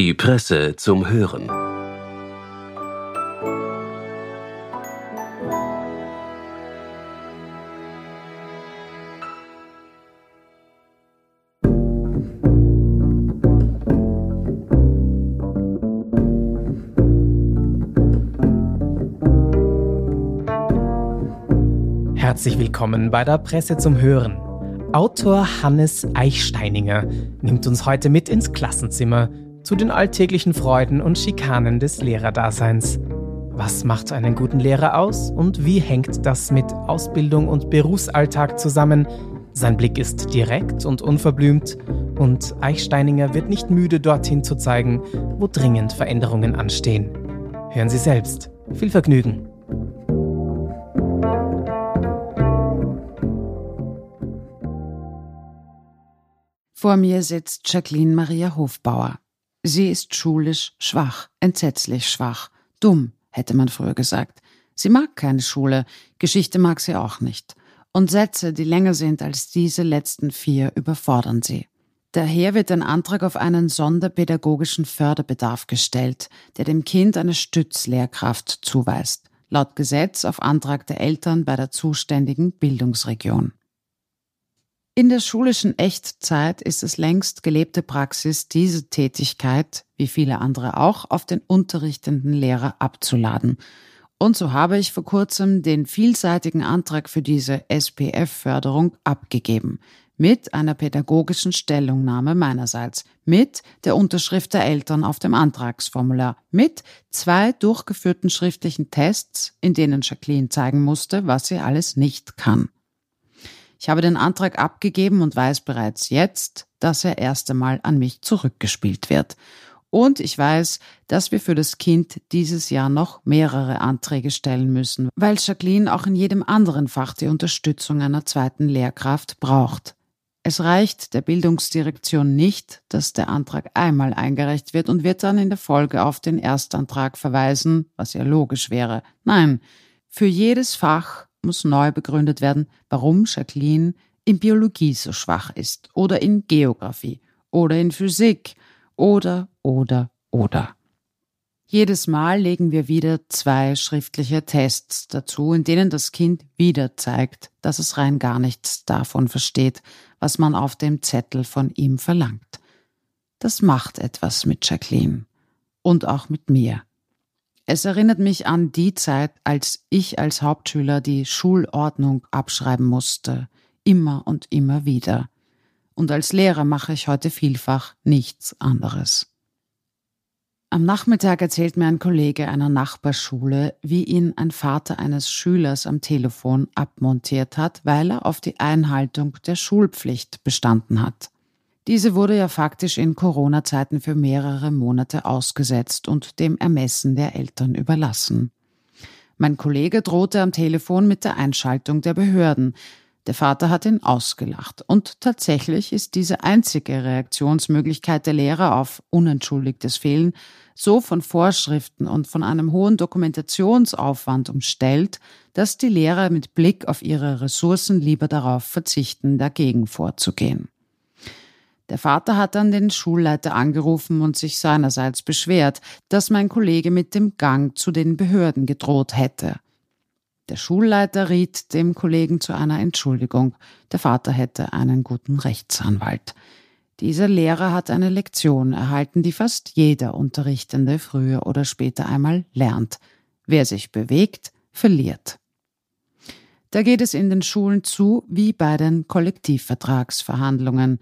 Die Presse zum Hören. Herzlich willkommen bei der Presse zum Hören. Autor Hannes Eichsteininger nimmt uns heute mit ins Klassenzimmer zu den alltäglichen Freuden und Schikanen des Lehrerdaseins. Was macht einen guten Lehrer aus und wie hängt das mit Ausbildung und Berufsalltag zusammen? Sein Blick ist direkt und unverblümt und Eichsteininger wird nicht müde, dorthin zu zeigen, wo dringend Veränderungen anstehen. Hören Sie selbst. Viel Vergnügen. Vor mir sitzt Jacqueline Maria Hofbauer. Sie ist schulisch schwach, entsetzlich schwach, dumm, hätte man früher gesagt. Sie mag keine Schule, Geschichte mag sie auch nicht. Und Sätze, die länger sind als diese letzten vier, überfordern sie. Daher wird ein Antrag auf einen sonderpädagogischen Förderbedarf gestellt, der dem Kind eine Stützlehrkraft zuweist, laut Gesetz auf Antrag der Eltern bei der zuständigen Bildungsregion. In der schulischen Echtzeit ist es längst gelebte Praxis, diese Tätigkeit, wie viele andere auch, auf den unterrichtenden Lehrer abzuladen. Und so habe ich vor kurzem den vielseitigen Antrag für diese SPF-Förderung abgegeben. Mit einer pädagogischen Stellungnahme meinerseits, mit der Unterschrift der Eltern auf dem Antragsformular, mit zwei durchgeführten schriftlichen Tests, in denen Jacqueline zeigen musste, was sie alles nicht kann. Ich habe den Antrag abgegeben und weiß bereits jetzt, dass er erst einmal an mich zurückgespielt wird. Und ich weiß, dass wir für das Kind dieses Jahr noch mehrere Anträge stellen müssen, weil Jacqueline auch in jedem anderen Fach die Unterstützung einer zweiten Lehrkraft braucht. Es reicht der Bildungsdirektion nicht, dass der Antrag einmal eingereicht wird und wird dann in der Folge auf den Erstantrag verweisen, was ja logisch wäre. Nein, für jedes Fach muss neu begründet werden, warum Jacqueline in Biologie so schwach ist oder in Geographie oder in Physik oder oder oder. Jedes Mal legen wir wieder zwei schriftliche Tests dazu, in denen das Kind wieder zeigt, dass es rein gar nichts davon versteht, was man auf dem Zettel von ihm verlangt. Das macht etwas mit Jacqueline und auch mit mir. Es erinnert mich an die Zeit, als ich als Hauptschüler die Schulordnung abschreiben musste, immer und immer wieder. Und als Lehrer mache ich heute vielfach nichts anderes. Am Nachmittag erzählt mir ein Kollege einer Nachbarschule, wie ihn ein Vater eines Schülers am Telefon abmontiert hat, weil er auf die Einhaltung der Schulpflicht bestanden hat. Diese wurde ja faktisch in Corona-Zeiten für mehrere Monate ausgesetzt und dem Ermessen der Eltern überlassen. Mein Kollege drohte am Telefon mit der Einschaltung der Behörden. Der Vater hat ihn ausgelacht. Und tatsächlich ist diese einzige Reaktionsmöglichkeit der Lehrer auf unentschuldigtes Fehlen so von Vorschriften und von einem hohen Dokumentationsaufwand umstellt, dass die Lehrer mit Blick auf ihre Ressourcen lieber darauf verzichten, dagegen vorzugehen. Der Vater hat dann den Schulleiter angerufen und sich seinerseits beschwert, dass mein Kollege mit dem Gang zu den Behörden gedroht hätte. Der Schulleiter riet dem Kollegen zu einer Entschuldigung. Der Vater hätte einen guten Rechtsanwalt. Dieser Lehrer hat eine Lektion erhalten, die fast jeder Unterrichtende früher oder später einmal lernt. Wer sich bewegt, verliert. Da geht es in den Schulen zu wie bei den Kollektivvertragsverhandlungen.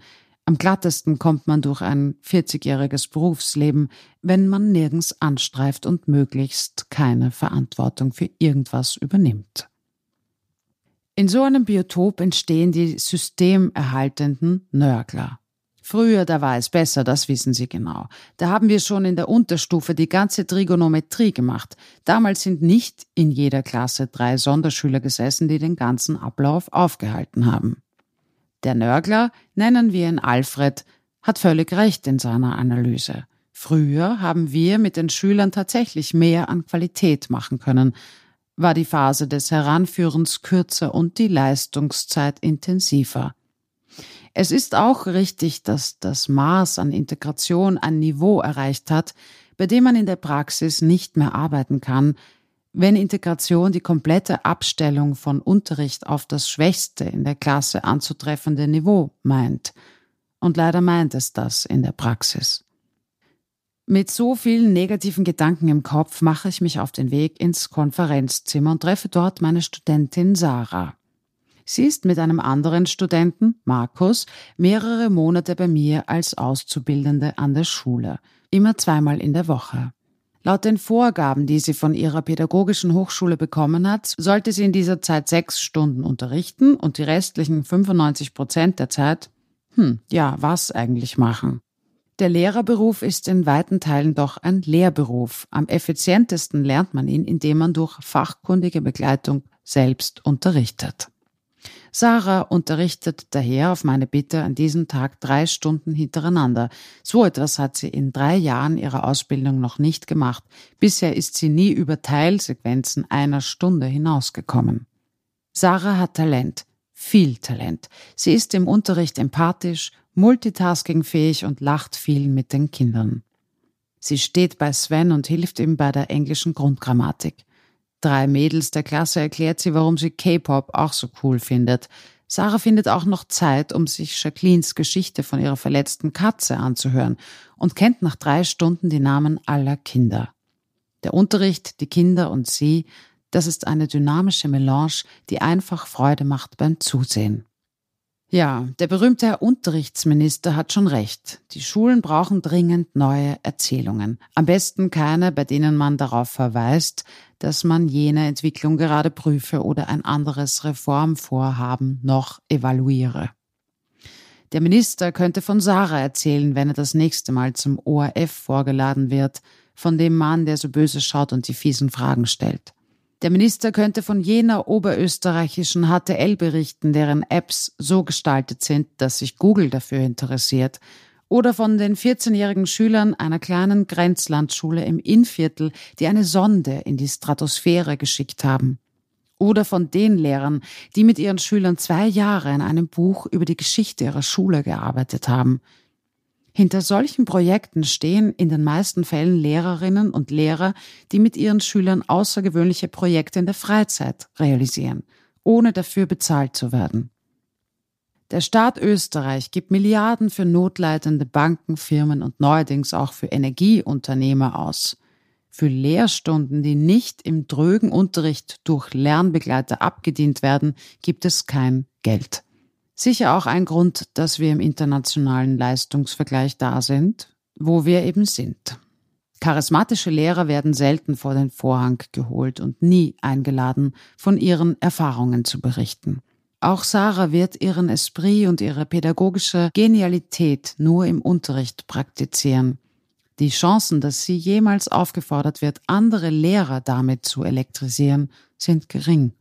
Am glattesten kommt man durch ein 40-jähriges Berufsleben, wenn man nirgends anstreift und möglichst keine Verantwortung für irgendwas übernimmt. In so einem Biotop entstehen die systemerhaltenden Nörgler. Früher, da war es besser, das wissen Sie genau. Da haben wir schon in der Unterstufe die ganze Trigonometrie gemacht. Damals sind nicht in jeder Klasse drei Sonderschüler gesessen, die den ganzen Ablauf aufgehalten haben. Der Nörgler, nennen wir ihn Alfred, hat völlig recht in seiner Analyse. Früher haben wir mit den Schülern tatsächlich mehr an Qualität machen können, war die Phase des Heranführens kürzer und die Leistungszeit intensiver. Es ist auch richtig, dass das Maß an Integration ein Niveau erreicht hat, bei dem man in der Praxis nicht mehr arbeiten kann, wenn Integration die komplette Abstellung von Unterricht auf das schwächste in der Klasse anzutreffende Niveau meint. Und leider meint es das in der Praxis. Mit so vielen negativen Gedanken im Kopf mache ich mich auf den Weg ins Konferenzzimmer und treffe dort meine Studentin Sarah. Sie ist mit einem anderen Studenten, Markus, mehrere Monate bei mir als Auszubildende an der Schule, immer zweimal in der Woche. Laut den Vorgaben, die sie von ihrer pädagogischen Hochschule bekommen hat, sollte sie in dieser Zeit sechs Stunden unterrichten und die restlichen 95 Prozent der Zeit, hm, ja, was eigentlich machen? Der Lehrerberuf ist in weiten Teilen doch ein Lehrberuf. Am effizientesten lernt man ihn, indem man durch fachkundige Begleitung selbst unterrichtet. Sarah unterrichtet daher auf meine Bitte an diesem Tag drei Stunden hintereinander. So etwas hat sie in drei Jahren ihrer Ausbildung noch nicht gemacht. Bisher ist sie nie über Teilsequenzen einer Stunde hinausgekommen. Sarah hat Talent, viel Talent. Sie ist im Unterricht empathisch, multitaskingfähig und lacht viel mit den Kindern. Sie steht bei Sven und hilft ihm bei der englischen Grundgrammatik. Drei Mädels der Klasse erklärt sie, warum sie K-Pop auch so cool findet. Sarah findet auch noch Zeit, um sich Jacquelines Geschichte von ihrer verletzten Katze anzuhören und kennt nach drei Stunden die Namen aller Kinder. Der Unterricht, die Kinder und sie, das ist eine dynamische Melange, die einfach Freude macht beim Zusehen. Ja, der berühmte Herr Unterrichtsminister hat schon recht. Die Schulen brauchen dringend neue Erzählungen. Am besten keine, bei denen man darauf verweist, dass man jene Entwicklung gerade prüfe oder ein anderes Reformvorhaben noch evaluiere. Der Minister könnte von Sarah erzählen, wenn er das nächste Mal zum ORF vorgeladen wird, von dem Mann, der so böse schaut und die fiesen Fragen stellt. Der Minister könnte von jener oberösterreichischen HTL berichten, deren Apps so gestaltet sind, dass sich Google dafür interessiert oder von den 14-jährigen Schülern einer kleinen Grenzlandschule im Innviertel, die eine Sonde in die Stratosphäre geschickt haben. Oder von den Lehrern, die mit ihren Schülern zwei Jahre an einem Buch über die Geschichte ihrer Schule gearbeitet haben. Hinter solchen Projekten stehen in den meisten Fällen Lehrerinnen und Lehrer, die mit ihren Schülern außergewöhnliche Projekte in der Freizeit realisieren, ohne dafür bezahlt zu werden. Der Staat Österreich gibt Milliarden für notleidende Banken, Firmen und neuerdings auch für Energieunternehmer aus. Für Lehrstunden, die nicht im drögen Unterricht durch Lernbegleiter abgedient werden, gibt es kein Geld. Sicher auch ein Grund, dass wir im internationalen Leistungsvergleich da sind, wo wir eben sind. Charismatische Lehrer werden selten vor den Vorhang geholt und nie eingeladen, von ihren Erfahrungen zu berichten. Auch Sarah wird ihren Esprit und ihre pädagogische Genialität nur im Unterricht praktizieren. Die Chancen, dass sie jemals aufgefordert wird, andere Lehrer damit zu elektrisieren, sind gering.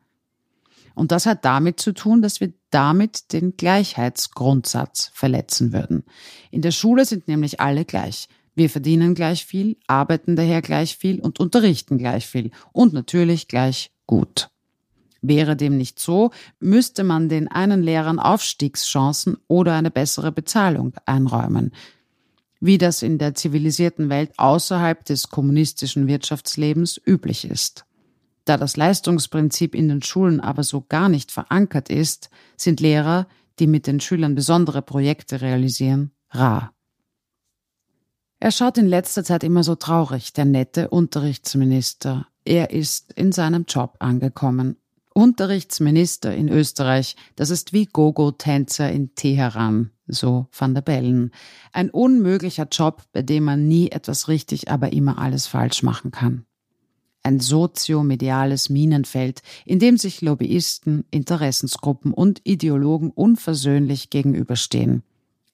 Und das hat damit zu tun, dass wir damit den Gleichheitsgrundsatz verletzen würden. In der Schule sind nämlich alle gleich. Wir verdienen gleich viel, arbeiten daher gleich viel und unterrichten gleich viel und natürlich gleich gut. Wäre dem nicht so, müsste man den einen Lehrern Aufstiegschancen oder eine bessere Bezahlung einräumen, wie das in der zivilisierten Welt außerhalb des kommunistischen Wirtschaftslebens üblich ist. Da das Leistungsprinzip in den Schulen aber so gar nicht verankert ist, sind Lehrer, die mit den Schülern besondere Projekte realisieren, rar. Er schaut in letzter Zeit immer so traurig, der nette Unterrichtsminister. Er ist in seinem Job angekommen Unterrichtsminister in Österreich, das ist wie Gogo-Tänzer in Teheran, so van der Bellen. Ein unmöglicher Job, bei dem man nie etwas richtig, aber immer alles falsch machen kann. Ein soziomediales Minenfeld, in dem sich Lobbyisten, Interessensgruppen und Ideologen unversöhnlich gegenüberstehen.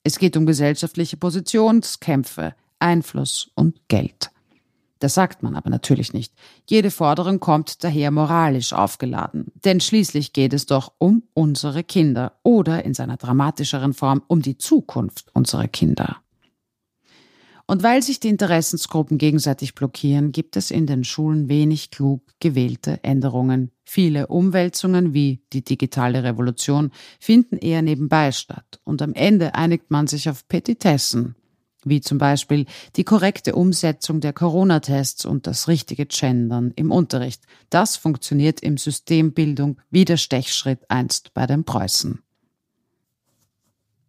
Es geht um gesellschaftliche Positionskämpfe, Einfluss und Geld. Das sagt man aber natürlich nicht. Jede Forderung kommt daher moralisch aufgeladen. Denn schließlich geht es doch um unsere Kinder oder in seiner dramatischeren Form um die Zukunft unserer Kinder. Und weil sich die Interessensgruppen gegenseitig blockieren, gibt es in den Schulen wenig klug gewählte Änderungen. Viele Umwälzungen wie die digitale Revolution finden eher nebenbei statt und am Ende einigt man sich auf Petitessen, wie zum Beispiel die korrekte Umsetzung der Corona-Tests und das richtige Gendern im Unterricht. Das funktioniert im System Bildung wie der Stechschritt einst bei den Preußen.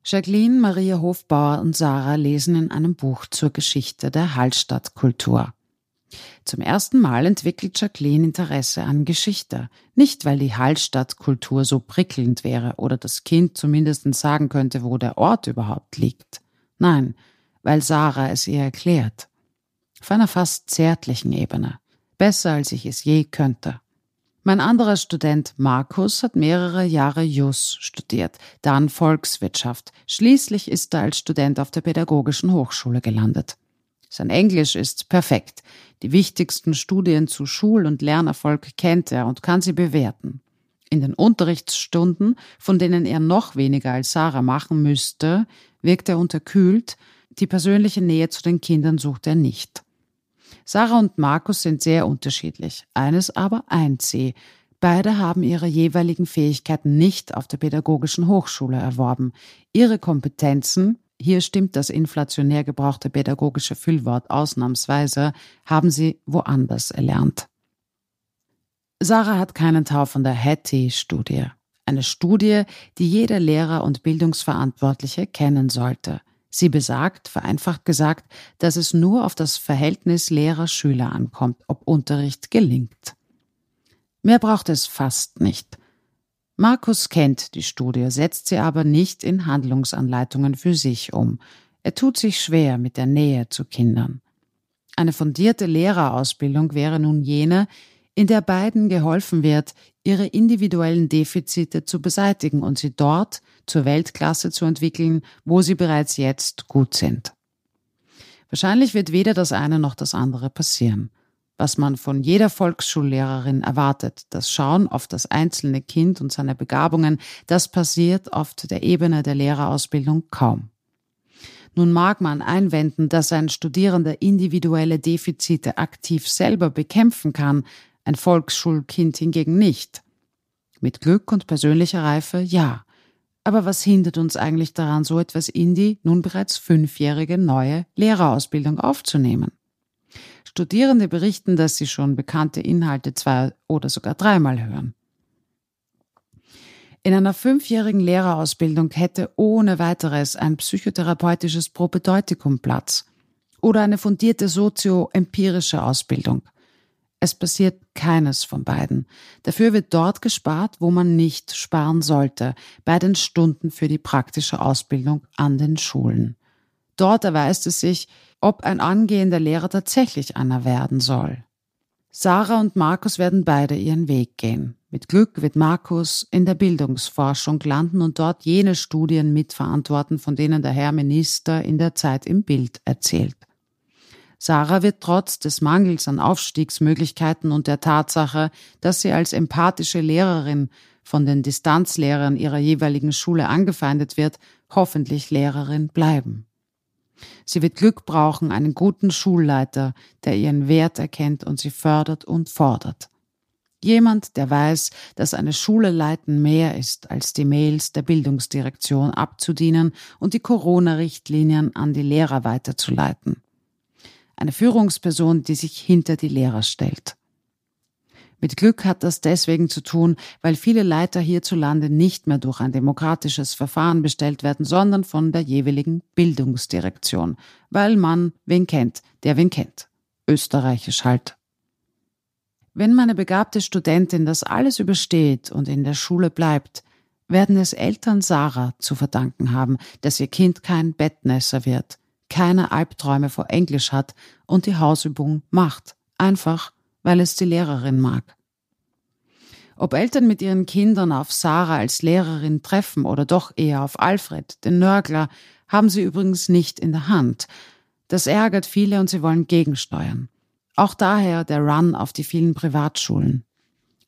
Jacqueline, Maria Hofbauer und Sarah lesen in einem Buch zur Geschichte der Hallstattkultur. Zum ersten Mal entwickelt Jacqueline Interesse an Geschichte. Nicht, weil die Hallstattkultur so prickelnd wäre oder das Kind zumindest sagen könnte, wo der Ort überhaupt liegt. Nein, weil Sarah es ihr erklärt. Auf einer fast zärtlichen Ebene. Besser als ich es je könnte. Mein anderer Student Markus hat mehrere Jahre Jus studiert, dann Volkswirtschaft. Schließlich ist er als Student auf der Pädagogischen Hochschule gelandet. Sein Englisch ist perfekt. Die wichtigsten Studien zu Schul- und Lernerfolg kennt er und kann sie bewerten. In den Unterrichtsstunden, von denen er noch weniger als Sarah machen müsste, wirkt er unterkühlt, die persönliche Nähe zu den Kindern sucht er nicht. Sarah und Markus sind sehr unterschiedlich, eines aber eint sie. Beide haben ihre jeweiligen Fähigkeiten nicht auf der pädagogischen Hochschule erworben. Ihre Kompetenzen, hier stimmt das inflationär gebrauchte pädagogische Füllwort ausnahmsweise, haben sie woanders erlernt. Sarah hat keinen Tau von der Hattie-Studie. Eine Studie, die jeder Lehrer und Bildungsverantwortliche kennen sollte. Sie besagt, vereinfacht gesagt, dass es nur auf das Verhältnis Lehrer-Schüler ankommt, ob Unterricht gelingt. Mehr braucht es fast nicht. Markus kennt die Studie, setzt sie aber nicht in Handlungsanleitungen für sich um. Er tut sich schwer mit der Nähe zu Kindern. Eine fundierte Lehrerausbildung wäre nun jene, in der beiden geholfen wird, ihre individuellen Defizite zu beseitigen und sie dort zur Weltklasse zu entwickeln, wo sie bereits jetzt gut sind. Wahrscheinlich wird weder das eine noch das andere passieren. Was man von jeder Volksschullehrerin erwartet, das Schauen auf das einzelne Kind und seine Begabungen, das passiert auf der Ebene der Lehrerausbildung kaum. Nun mag man einwenden, dass ein Studierender individuelle Defizite aktiv selber bekämpfen kann, ein Volksschulkind hingegen nicht. Mit Glück und persönlicher Reife ja. Aber was hindert uns eigentlich daran, so etwas in die nun bereits fünfjährige neue Lehrerausbildung aufzunehmen? Studierende berichten, dass sie schon bekannte Inhalte zwei oder sogar dreimal hören. In einer fünfjährigen Lehrerausbildung hätte ohne weiteres ein psychotherapeutisches Propedeutikum Platz oder eine fundierte sozioempirische Ausbildung. Es passiert keines von beiden. Dafür wird dort gespart, wo man nicht sparen sollte, bei den Stunden für die praktische Ausbildung an den Schulen. Dort erweist es sich, ob ein angehender Lehrer tatsächlich einer werden soll. Sarah und Markus werden beide ihren Weg gehen. Mit Glück wird Markus in der Bildungsforschung landen und dort jene Studien mitverantworten, von denen der Herr Minister in der Zeit im Bild erzählt. Sarah wird trotz des Mangels an Aufstiegsmöglichkeiten und der Tatsache, dass sie als empathische Lehrerin von den Distanzlehrern ihrer jeweiligen Schule angefeindet wird, hoffentlich Lehrerin bleiben. Sie wird Glück brauchen, einen guten Schulleiter, der ihren Wert erkennt und sie fördert und fordert. Jemand, der weiß, dass eine Schule leiten mehr ist, als die Mails der Bildungsdirektion abzudienen und die Corona-Richtlinien an die Lehrer weiterzuleiten eine Führungsperson, die sich hinter die Lehrer stellt. Mit Glück hat das deswegen zu tun, weil viele Leiter hierzulande nicht mehr durch ein demokratisches Verfahren bestellt werden, sondern von der jeweiligen Bildungsdirektion, weil man wen kennt, der wen kennt. Österreichisch halt. Wenn meine begabte Studentin das alles übersteht und in der Schule bleibt, werden es Eltern Sarah zu verdanken haben, dass ihr Kind kein Bettnässer wird, keine Albträume vor Englisch hat und die Hausübung macht, einfach weil es die Lehrerin mag. Ob Eltern mit ihren Kindern auf Sarah als Lehrerin treffen oder doch eher auf Alfred, den Nörgler, haben sie übrigens nicht in der Hand. Das ärgert viele und sie wollen gegensteuern. Auch daher der Run auf die vielen Privatschulen.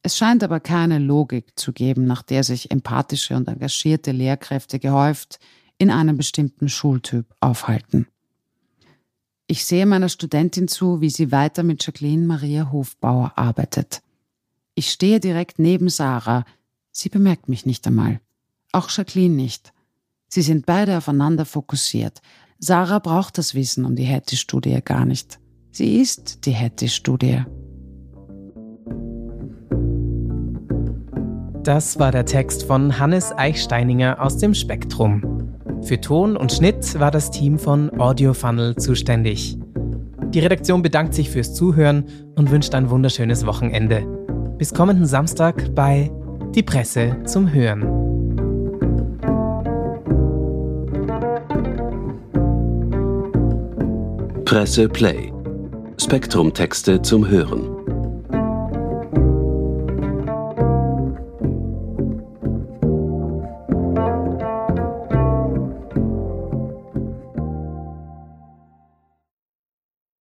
Es scheint aber keine Logik zu geben, nach der sich empathische und engagierte Lehrkräfte gehäuft in einem bestimmten Schultyp aufhalten. Ich sehe meiner Studentin zu, wie sie weiter mit Jacqueline Maria Hofbauer arbeitet. Ich stehe direkt neben Sarah. Sie bemerkt mich nicht einmal. Auch Jacqueline nicht. Sie sind beide aufeinander fokussiert. Sarah braucht das Wissen um die Hattie-Studie gar nicht. Sie ist die Hattie-Studie. Das war der Text von Hannes Eichsteininger aus dem Spektrum. Für Ton und Schnitt war das Team von Audio Funnel zuständig. Die Redaktion bedankt sich fürs Zuhören und wünscht ein wunderschönes Wochenende. Bis kommenden Samstag bei Die Presse zum Hören. Presse Play. Spektrum zum Hören.